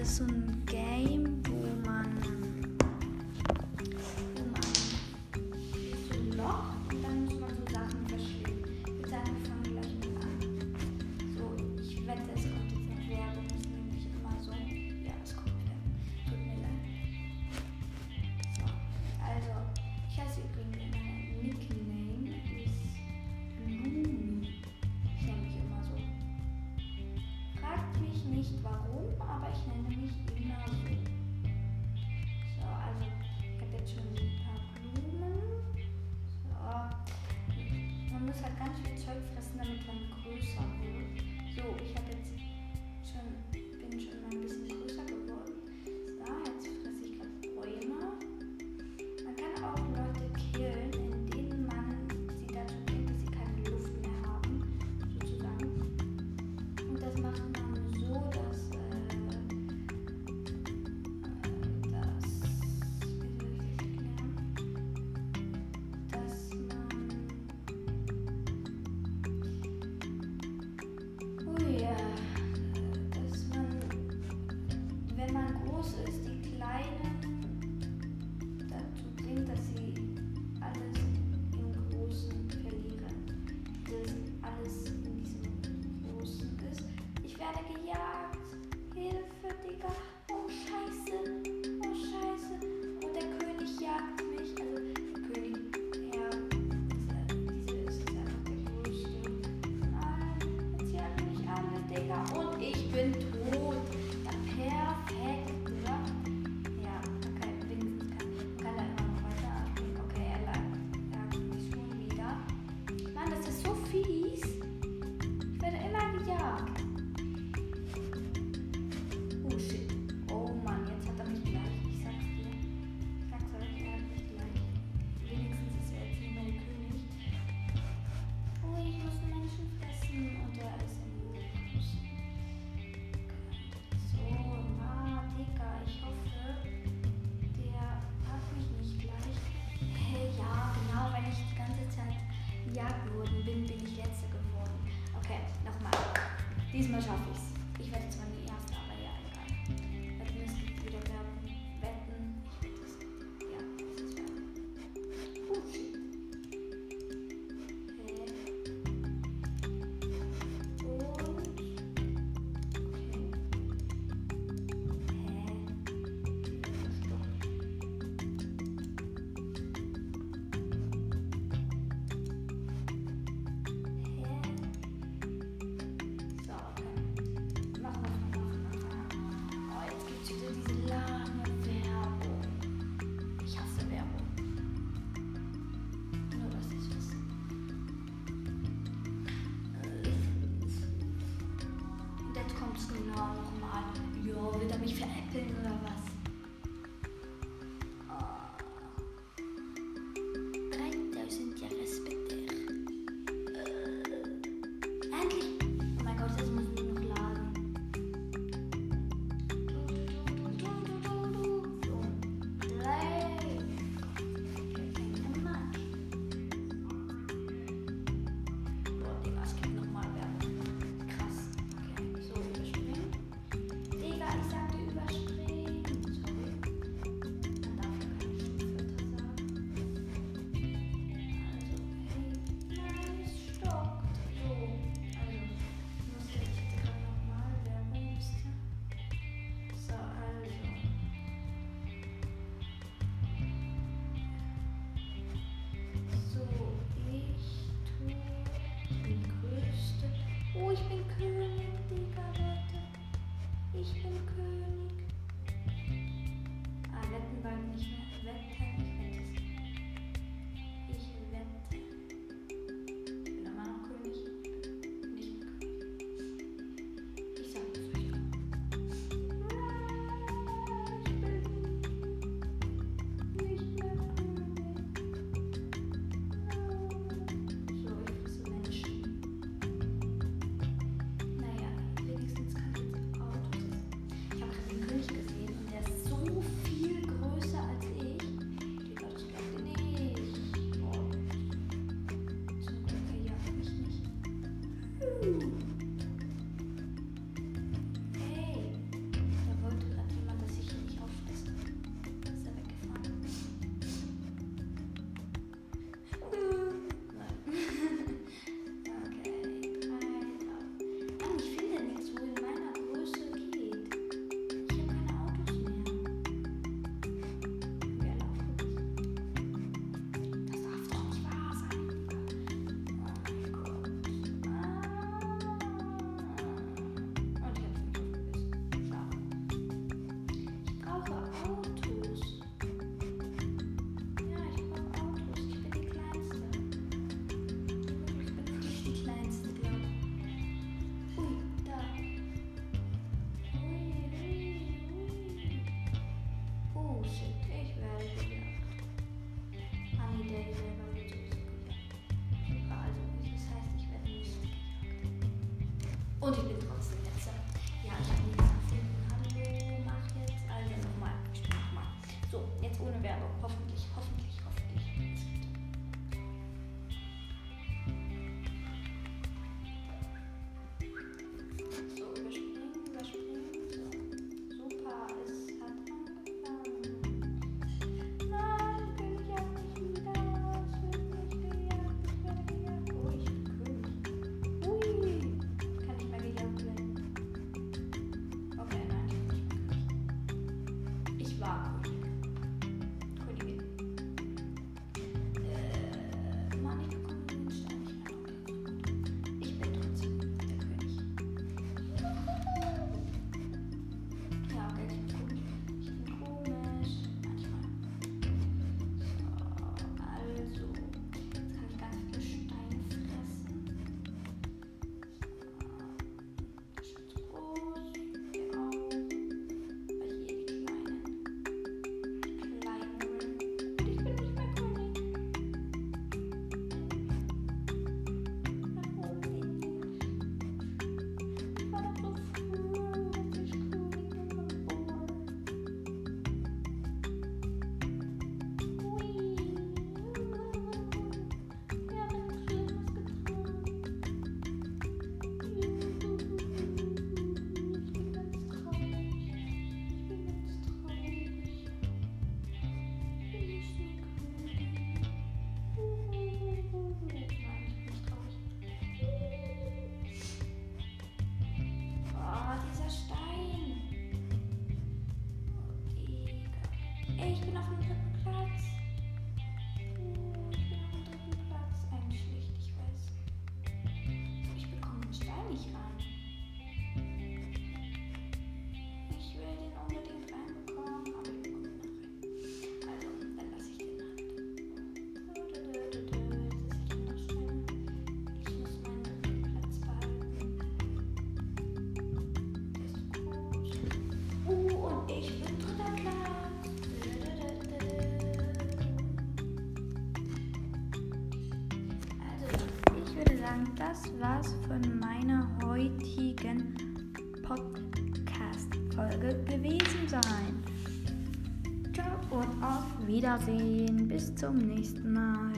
es un game muss halt ganz viel Zeug fressen, damit man größer wird. So, ich habe jetzt schon Jagd. Hilfe, Digga. Und ich bin dran. war's von meiner heutigen Podcast-Folge gewesen sein. Ciao und auf Wiedersehen. Bis zum nächsten Mal.